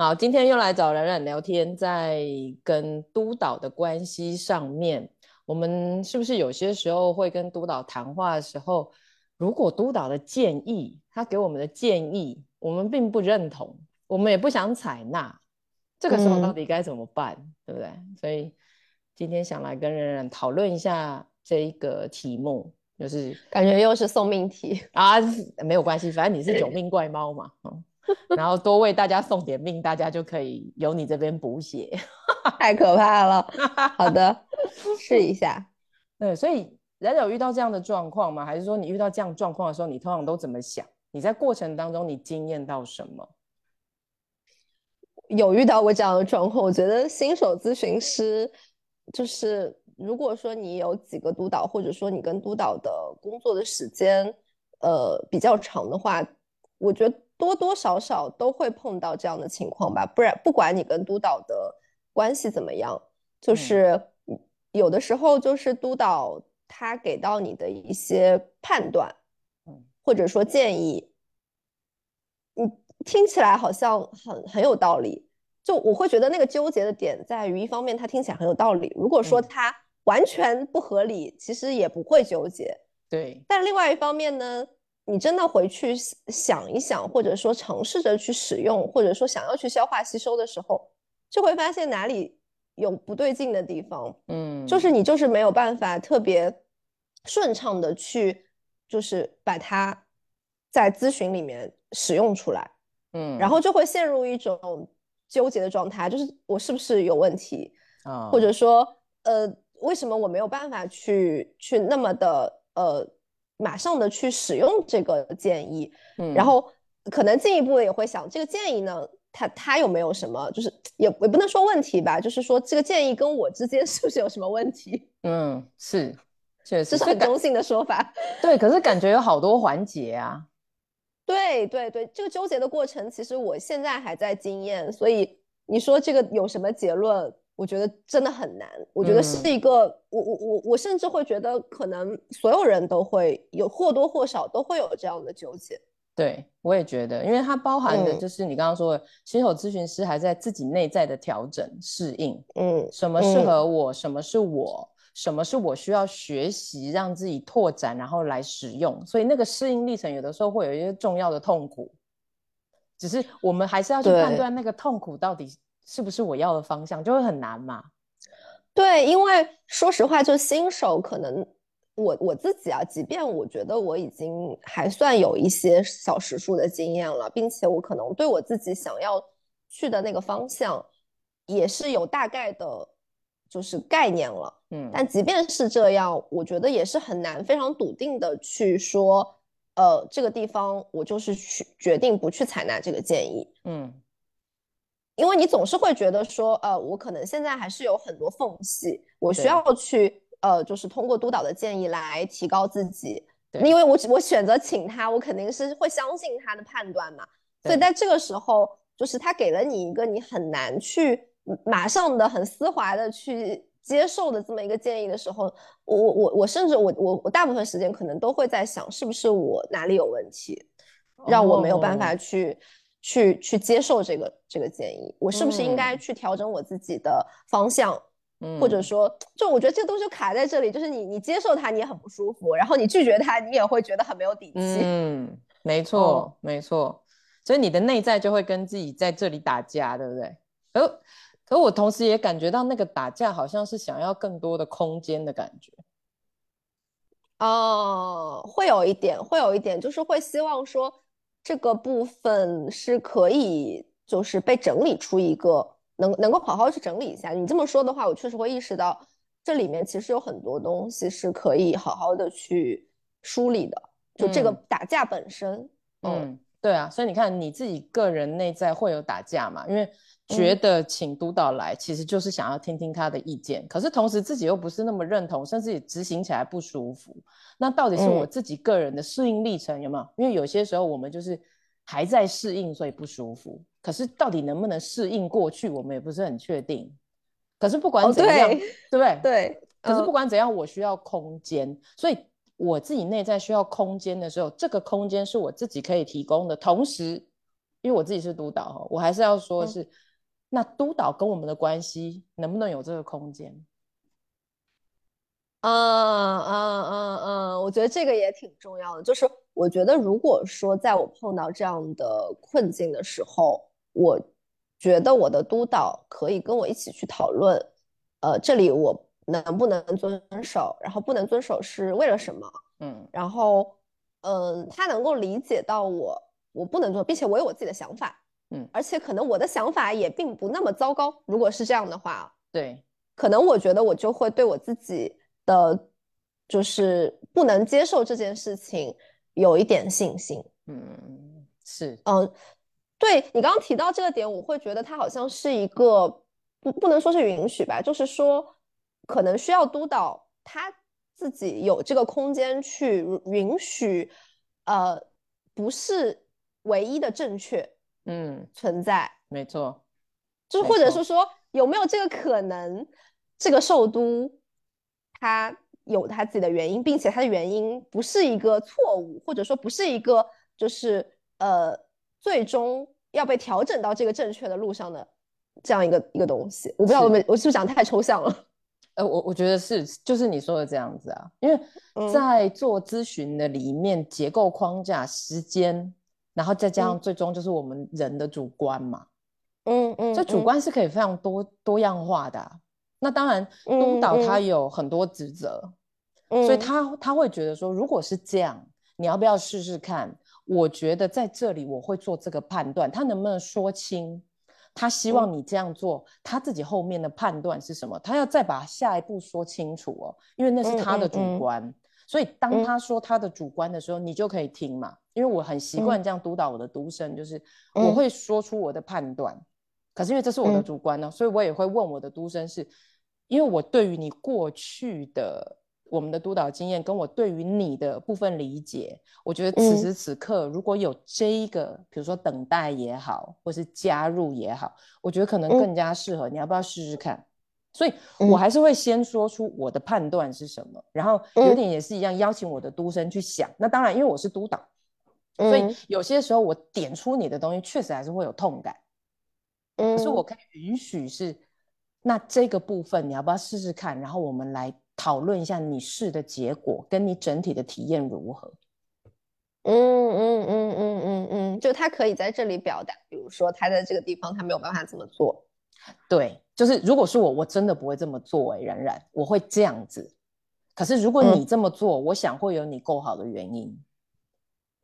好，今天又来找冉冉聊天，在跟督导的关系上面，我们是不是有些时候会跟督导谈话的时候，如果督导的建议，他给我们的建议，我们并不认同，我们也不想采纳，这个时候到底该怎么办，对不对？所以今天想来跟冉冉讨论一下这一个题目，就是感觉又是送命题啊，没有关系，反正你是九命怪猫嘛，嗯。然后多为大家送点命，大家就可以由你这边补血，太可怕了。好的，试一下。对，所以人有遇到这样的状况吗？还是说你遇到这样状况的时候，你通常都怎么想？你在过程当中你经验到什么？有遇到过这样的状况，我觉得新手咨询师就是，如果说你有几个督导，或者说你跟督导的工作的时间呃比较长的话，我觉得。多多少少都会碰到这样的情况吧，不然不管你跟督导的关系怎么样，就是有的时候就是督导他给到你的一些判断，或者说建议，你听起来好像很很有道理，就我会觉得那个纠结的点在于，一方面他听起来很有道理，如果说他完全不合理，其实也不会纠结，对，但另外一方面呢？你真的回去想一想，或者说尝试着去使用，或者说想要去消化吸收的时候，就会发现哪里有不对劲的地方。嗯，就是你就是没有办法特别顺畅的去，就是把它在咨询里面使用出来。嗯，然后就会陷入一种纠结的状态，就是我是不是有问题啊？或者说，呃，为什么我没有办法去去那么的呃？马上的去使用这个建议，嗯，然后可能进一步的也会想，这个建议呢，它它有没有什么，就是也也不能说问题吧，就是说这个建议跟我之间 是不是有什么问题？嗯，是，确实，这是很中性的说法。对，可是感觉有好多环节啊。对对对，这个纠结的过程，其实我现在还在经验，所以你说这个有什么结论？我觉得真的很难，我觉得是一个，我我我我甚至会觉得，可能所有人都会有或多或少都会有这样的纠结。对，我也觉得，因为它包含的就是你刚刚说的，新手咨询师还在自己内在的调整、适应，嗯，什么适合我，什么是我，什么是我需要学习，让自己拓展，然后来使用。所以那个适应历程，有的时候会有一些重要的痛苦，只是我们还是要去判断那个痛苦到底。是不是我要的方向就会很难嘛？对，因为说实话，就新手可能我我自己啊，即便我觉得我已经还算有一些小时数的经验了，并且我可能对我自己想要去的那个方向也是有大概的，就是概念了。嗯，但即便是这样，我觉得也是很难非常笃定的去说，呃，这个地方我就是去决定不去采纳这个建议。嗯。因为你总是会觉得说，呃，我可能现在还是有很多缝隙，我需要去，呃，就是通过督导的建议来提高自己。因为我我选择请他，我肯定是会相信他的判断嘛。所以在这个时候，就是他给了你一个你很难去马上的很丝滑的去接受的这么一个建议的时候，我我我我甚至我我我大部分时间可能都会在想，是不是我哪里有问题，让我没有办法去。去去接受这个这个建议，我是不是应该去调整我自己的方向？嗯，或者说，就我觉得这个东西卡在这里，就是你你接受它，你也很不舒服；然后你拒绝它，你也会觉得很没有底气。嗯，没错，没错。所以你的内在就会跟自己在这里打架，对不对？可可我同时也感觉到那个打架好像是想要更多的空间的感觉。哦，会有一点，会有一点，就是会希望说。这个部分是可以，就是被整理出一个能能够好好去整理一下。你这么说的话，我确实会意识到这里面其实有很多东西是可以好好的去梳理的。就这个打架本身，嗯，对啊，所以你看你自己个人内在会有打架嘛？因为觉得请督导来，其实就是想要听听他的意见，可是同时自己又不是那么认同，甚至也执行起来不舒服。那到底是我自己个人的适应历程有没有？因为有些时候我们就是还在适应，所以不舒服。可是到底能不能适应过去，我们也不是很确定。可是不管怎样，对不对？对。可是不管怎样，我需要空间，所以我自己内在需要空间的时候，这个空间是我自己可以提供的。同时，因为我自己是督导，我还是要说是，那督导跟我们的关系能不能有这个空间？嗯嗯嗯嗯，我觉得这个也挺重要的。就是我觉得，如果说在我碰到这样的困境的时候，我觉得我的督导可以跟我一起去讨论，呃，这里我能不能遵守，然后不能遵守是为了什么？嗯，然后嗯，他能够理解到我我不能做，并且我有我自己的想法，嗯，而且可能我的想法也并不那么糟糕。如果是这样的话，对，可能我觉得我就会对我自己。的，就是不能接受这件事情，有一点信心。嗯，是，嗯，对你刚刚提到这个点，我会觉得它好像是一个不不能说是允许吧，就是说可能需要督导他自己有这个空间去允许，呃，不是唯一的正确，嗯，存在，没错，就是或者是说有没有这个可能，这个受督。他有他自己的原因，并且他的原因不是一个错误，或者说不是一个就是呃最终要被调整到这个正确的路上的这样一个一个东西。我不知道我们我是不是讲太抽象了？呃，我我觉得是，就是你说的这样子啊，因为在做咨询的里面，结构框架、时间，然后再加上最终就是我们人的主观嘛。嗯嗯，这主观是可以非常多多样化的。那当然，督导他有很多职责，所以他他会觉得说，如果是这样，你要不要试试看？我觉得在这里我会做这个判断，他能不能说清？他希望你这样做，他自己后面的判断是什么？他要再把下一步说清楚哦，因为那是他的主观。所以当他说他的主观的时候，你就可以听嘛。因为我很习惯这样督导我的读生，就是我会说出我的判断。可是因为这是我的主观呢，所以我也会问我的督生是，因为我对于你过去的我们的督导经验，跟我对于你的部分理解，我觉得此时此刻如果有这一个，比如说等待也好，或是加入也好，我觉得可能更加适合。你要不要试试看？所以我还是会先说出我的判断是什么，然后有点也是一样，邀请我的督生去想。那当然，因为我是督导，所以有些时候我点出你的东西，确实还是会有痛感。可是我可以允许是，那这个部分你要不要试试看？然后我们来讨论一下你试的结果跟你整体的体验如何？嗯嗯嗯嗯嗯嗯，就他可以在这里表达，比如说他在这个地方他没有办法这么做。对，就是如果是我，我真的不会这么做哎，冉冉，我会这样子。可是如果你这么做，我想会有你够好的原因。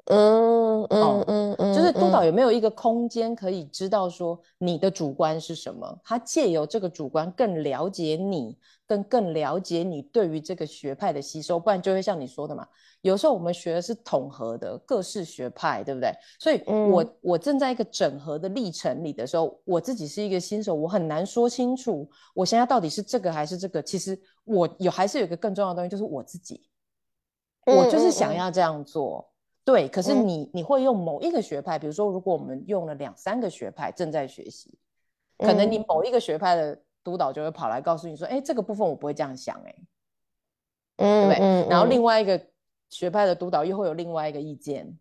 嗯嗯嗯嗯，就是督导有没有一个空间可以知道说你的主观是什么？他借由这个主观更了解你，更更了解你对于这个学派的吸收，不然就会像你说的嘛。有时候我们学的是统合的各式学派，对不对？所以我我正在一个整合的历程里的时候，我自己是一个新手，我很难说清楚我现在到底是这个还是这个。其实我有还是有一个更重要的东西，就是我自己，我就是想要这样做。对，可是你你会用某一个学派，比如说，如果我们用了两三个学派正在学习，可能你某一个学派的督导就会跑来告诉你说：“哎，这个部分我不会这样想，哎，对不对？”然后另外一个学派的督导又会有另外一个意见。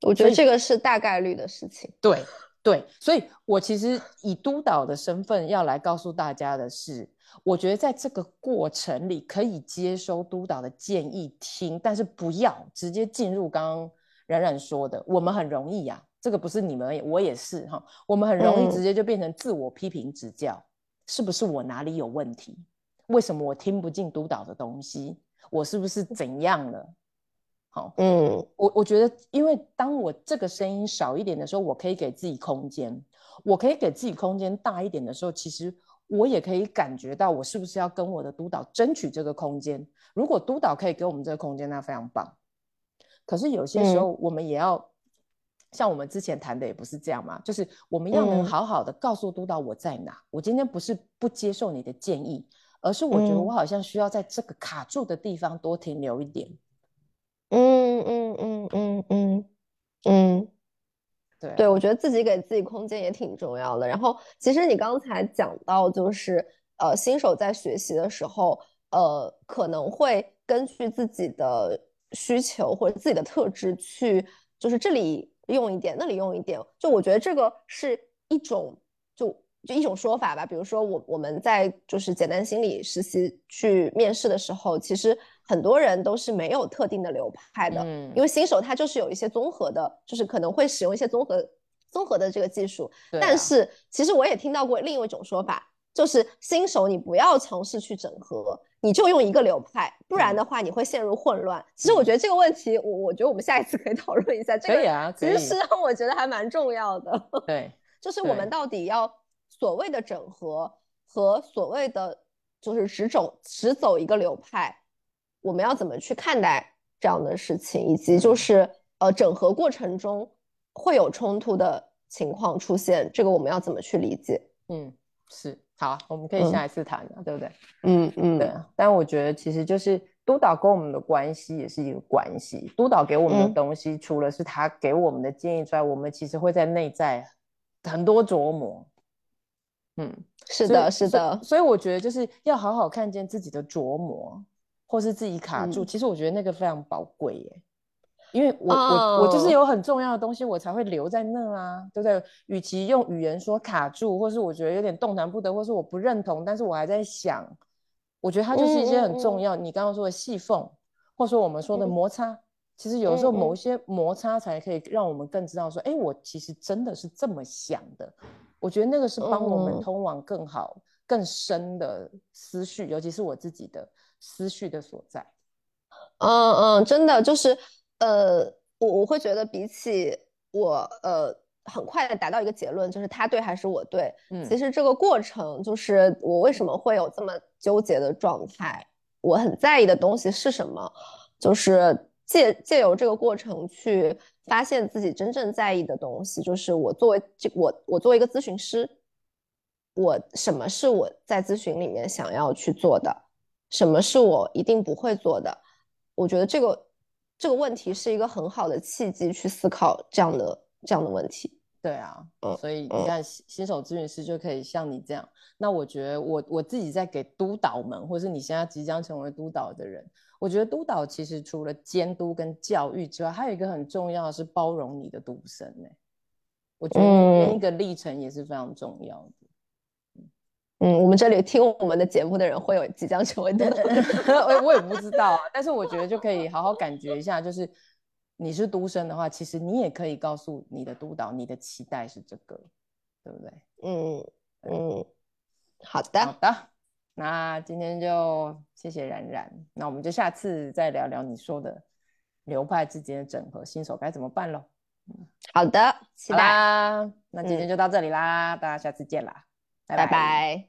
我觉得这个是大概率的事情。对对，所以我其实以督导的身份要来告诉大家的是。我觉得在这个过程里，可以接收督导的建议听，但是不要直接进入刚刚冉冉说的，我们很容易呀，这个不是你们，我也是哈，我们很容易直接就变成自我批评指教，是不是我哪里有问题？为什么我听不进督导的东西？我是不是怎样了？好，嗯，我我觉得，因为当我这个声音少一点的时候，我可以给自己空间，我可以给自己空间大一点的时候，其实。我也可以感觉到，我是不是要跟我的督导争取这个空间？如果督导可以给我们这个空间，那非常棒。可是有些时候，我们也要像我们之前谈的，也不是这样嘛，就是我们要能好好的告诉督导我在哪。我今天不是不接受你的建议，而是我觉得我好像需要在这个卡住的地方多停留一点。嗯嗯嗯嗯嗯嗯。对，我觉得自己给自己空间也挺重要的。然后，其实你刚才讲到，就是呃，新手在学习的时候，呃，可能会根据自己的需求或者自己的特质去，就是这里用一点，那里用一点。就我觉得这个是一种就就一种说法吧。比如说我我们在就是简单心理实习去面试的时候，其实很多人都是没有特定的流派的，嗯因为新手他就是有一些综合的，就是可能会使用一些综合综合的这个技术。啊但是其实我也听到过另一种说法，就是新手你不要尝试去整合，你就用一个流派，不然的话你会陷入混乱。其实我觉得这个问题，我我觉得我们下一次可以讨论一下。这个可以啊，以其实是让我觉得还蛮重要的，对，就是我们到底要所谓的整合和所谓的就是只走只走一个流派，我们要怎么去看待这样的事情，以及就是呃整合过程中会有冲突的情况出现，这个我们要怎么去理解？嗯，是好啊，我们可以嗯下一次谈啊，对不对？嗯嗯对啊，但我觉得其实就是督导跟我们的关系也是一个关系。督导给我们的嗯东西，除了是他给我们的建议之外，我们其实会在内在很多琢磨。嗯，是的，是的，所以我觉得就是要好好看见自己的琢磨，或是自己卡住。嗯其实我觉得那个非常宝贵耶，因为我、我我就是哦有很重要的东西，我才会留在那啊，对不对？与其用语言说卡住，或是我觉得有点动弹不得，或是我不认同，但是我还在想，我觉得它就是一些很重嗯嗯嗯要。你刚刚说的细缝，或者说我们说的嗯摩擦。其实有时候某一些摩擦才可以让我们更知道说，哎，我其实真的是这么想的。我觉得那个是帮我们嗯通往更好、更深的思绪，尤其是我自己的思绪的所在。嗯嗯，真的就是呃，我我会觉得比起我呃很快的达到一个结论，就是他对还是我对，嗯。其实这个过程就是我为什么会有这么纠结的状态，我很在意的东西是什么，就是借借由这个过程去发现自己真正在意的东西，就是我作为这我我作为一个咨询师，我什么是我在咨询里面想要去做的，什么是我一定不会做的，我觉得这个这个问题是一个很好的契机去思考这样的这样的问题。对啊，嗯所以你嗯看新新手咨询师就可以像你这样。那我觉得我我自己在给督导们，或是你现在即将成为督导的人，我觉得督导其实除了监督跟教育之外，还有一个很重要的是包容你的独生呢、我觉得一个历程也是非常重要的。嗯，我们这里听我们的节目的人会有即将成为的人 我我也不知道啊，但是我觉得就可以好好感觉一下，就是你是督生的话，其实你也可以告诉你的督导，你的期待是这个，对不对？嗯嗯，好的。好的，那今天就谢谢冉冉，那我们就下次再聊聊你说的流派之间的整合，新手该怎么办喽？好的，期好待，啦，那今天嗯就到这里啦，大家下次见啦，拜拜拜。